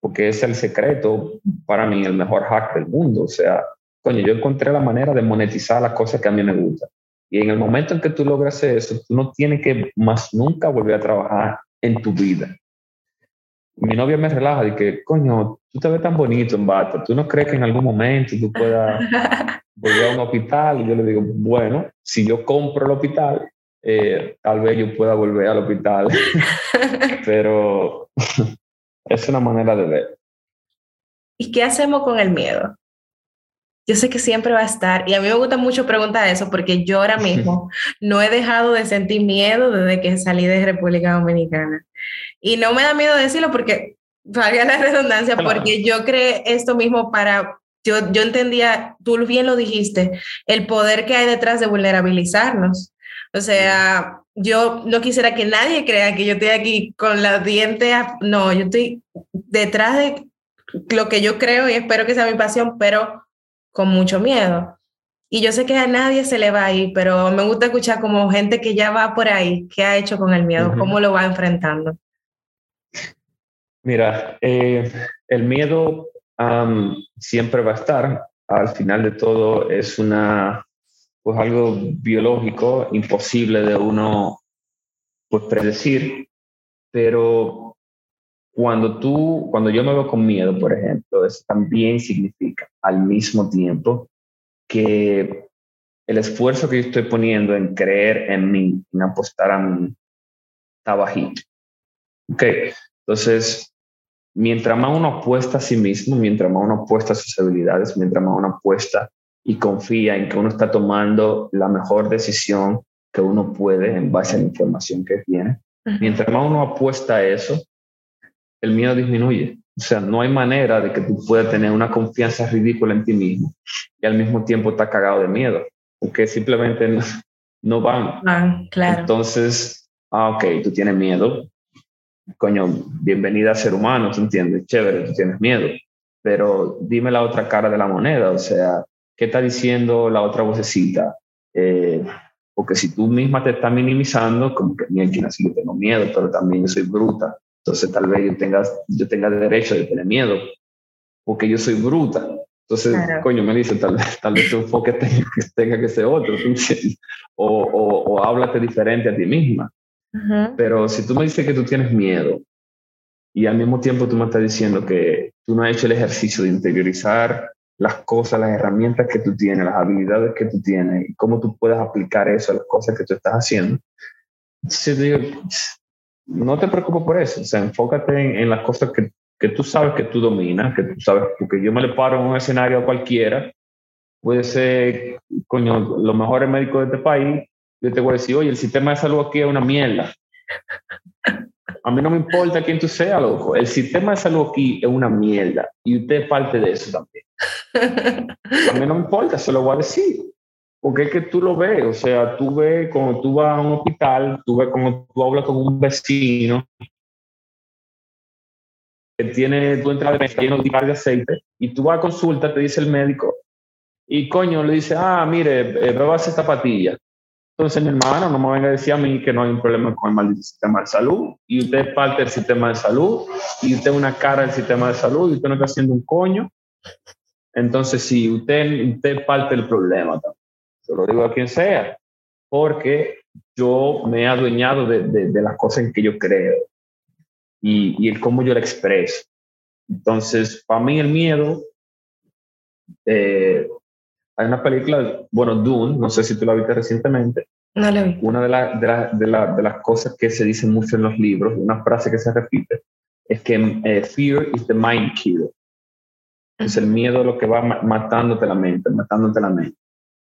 B: porque es el secreto, para mí, el mejor hack del mundo, o sea, coño, yo encontré la manera de monetizar las cosas que a mí me gustan. Y en el momento en que tú logras eso, tú no tienes que más nunca volver a trabajar en tu vida. Mi novia me relaja y que, coño, tú te ves tan bonito en bata, ¿tú no crees que en algún momento tú puedas volver a un hospital? Y yo le digo, bueno, si yo compro el hospital, eh, tal vez yo pueda volver al hospital. Pero es una manera de ver.
C: ¿Y qué hacemos con el miedo? Yo sé que siempre va a estar. Y a mí me gusta mucho preguntar eso porque yo ahora mismo no he dejado de sentir miedo desde que salí de República Dominicana. Y no me da miedo decirlo porque, valga la redundancia, porque yo creé esto mismo para, yo, yo entendía, tú bien lo dijiste, el poder que hay detrás de vulnerabilizarnos. O sea, yo no quisiera que nadie crea que yo estoy aquí con los dientes, no, yo estoy detrás de lo que yo creo y espero que sea mi pasión, pero con mucho miedo. Y yo sé que a nadie se le va a ir, pero me gusta escuchar como gente que ya va por ahí, qué ha hecho con el miedo, cómo lo va enfrentando.
B: Mira, eh, el miedo siempre va a estar. Al final de todo es una, pues algo biológico, imposible de uno pues predecir, pero cuando tú, cuando yo me veo con miedo, por ejemplo, eso también significa al mismo tiempo que el esfuerzo que yo estoy poniendo en creer en mí, en apostar a mí, está bajito. Ok, entonces, mientras más uno apuesta a sí mismo, mientras más uno apuesta a sus habilidades, mientras más uno apuesta y confía en que uno está tomando la mejor decisión que uno puede en base a la información que tiene, mientras más uno apuesta a eso, el miedo disminuye. O sea, no hay manera de que tú puedas tener una confianza ridícula en ti mismo y al mismo tiempo estar cagado de miedo, porque simplemente no, van.
C: Ah, claro.
B: Entonces, ah, ok, tú tienes miedo. Coño, bienvenida a ser humano, ¿tú entiendes? Chévere, tú tienes miedo. Pero dime la otra cara de la moneda, o sea, ¿qué está diciendo la otra vocecita? Eh, porque si tú misma te estás minimizando, como que, mira, sí, yo tengo miedo, pero también yo soy bruta entonces tal vez yo tenga, yo tenga derecho de tener miedo, porque yo soy bruta. Entonces, coño, me dice, tal vez, tal vez tu enfoque tenga, tenga que ser otro, o, o, o, háblate diferente a ti misma. Pero si tú me dices que tú tienes miedo y al mismo tiempo tú me estás diciendo que tú no has hecho el ejercicio de interiorizar las cosas, las herramientas que tú tienes, las habilidades que tú tienes y cómo tú puedes aplicar eso a las cosas que tú estás haciendo, entonces digo, no te preocupes por eso, o sea, enfócate en, las cosas que, que, tú sabes que tú dominas, que tú sabes, porque yo me le paro en un escenario cualquiera, puede ser, coño, los mejores médicos de este país, yo te voy a decir, oye, el sistema de salud aquí es una mierda. A mí no me importa quién tú seas, loco. El sistema de salud aquí es una mierda y usted es parte de eso también. A mí no me importa, se lo voy a decir. Porque es que tú lo ves, o sea, tú ves cuando tú vas a un hospital, tú ves cuando tú hablas con un vecino, que tiene tu entrada de lleno de aceite y tú vas a consulta, te dice el médico, y coño le dice, ah, mire, eh, bebas esta patilla. Entonces, mi hermano, no me venga a decir a mí que no hay un problema con el maldito sistema de salud, y usted es parte del sistema de salud, y usted es una cara del sistema de salud, y usted no está haciendo un coño. Entonces, sí, usted, usted es parte del problema. Se lo digo a quien sea, porque yo me he adueñado de, de, las cosas en que yo creo y, y el cómo yo la expreso. Entonces, para mí el miedo eh, hay una película, bueno, Dune, no sé si tú la viste recientemente.
A: No la vi.
B: Una de, de, de, las cosas que se dice mucho en los libros, una frase que se repite, es que eh, fear is the mind killer. Es el miedo lo que va matándote la mente, matándote la mente.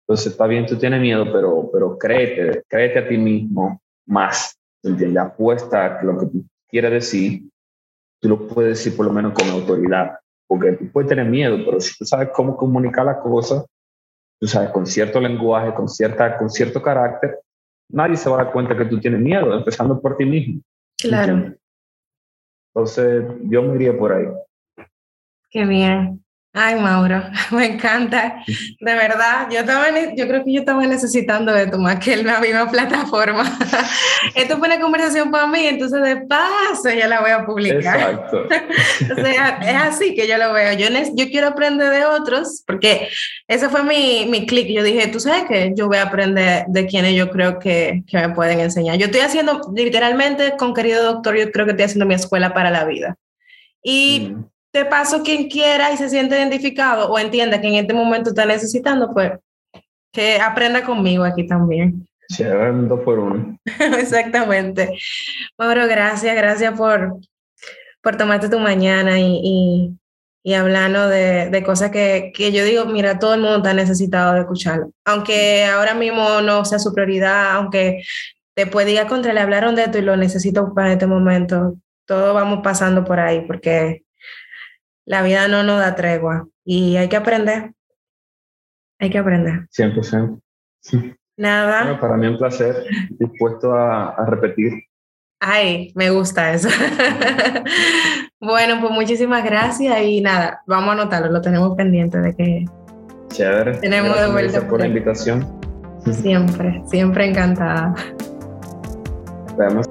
B: Entonces, está bien, tú tienes miedo, pero, pero créete, créete a ti mismo más. ¿Entiendes? Apuesta a lo que tú quieres decir, tú lo puedes decir por lo menos con autoridad. Porque tú puedes tener miedo, pero si tú sabes cómo comunicar las cosas, tú sabes, con cierto lenguaje, con, cierta, con cierto carácter, nadie se va a dar cuenta que tú tienes miedo, empezando por ti mismo.
A: Claro.
B: Entonces, yo me iría por ahí.
A: Qué bien. Ay, Mauro, me encanta. De verdad, yo, estaba, yo creo que yo estaba necesitando de tomar que la misma plataforma. Esto fue una conversación para mí, entonces de paso ya la voy a publicar.
B: Exacto.
A: o sea, es así que yo lo veo. Yo, yo quiero aprender de otros, porque ese fue mi, mi clic. Yo dije, tú sabes que yo voy a aprender de quienes yo creo que, que me pueden enseñar. Yo estoy haciendo, literalmente, con querido doctor, yo creo que estoy haciendo mi escuela para la vida. Y... Mm de paso, quien quiera y se siente identificado o entienda que en este momento está necesitando, pues que aprenda conmigo aquí también.
B: Sí, dos por uno.
A: Exactamente. Mauro, gracias, gracias por, por tomarte tu mañana y, y, y hablando de, de cosas que, que, yo digo, mira, todo el mundo está necesitado de escucharlo. Aunque ahora mismo no sea su prioridad, aunque después diga contra, le hablaron de esto y lo necesito para este momento, todos vamos pasando por ahí porque la vida no nos da tregua y hay que aprender. Hay que aprender.
B: 100%.
A: Nada.
B: Bueno, para mí un placer, dispuesto a, a repetir.
A: Ay, me gusta eso. bueno, pues muchísimas gracias y nada, vamos a anotarlo, lo tenemos pendiente de que
B: Chévere.
A: tenemos de vuelta.
B: por la invitación.
A: Siempre, siempre encantada.
B: Vemos.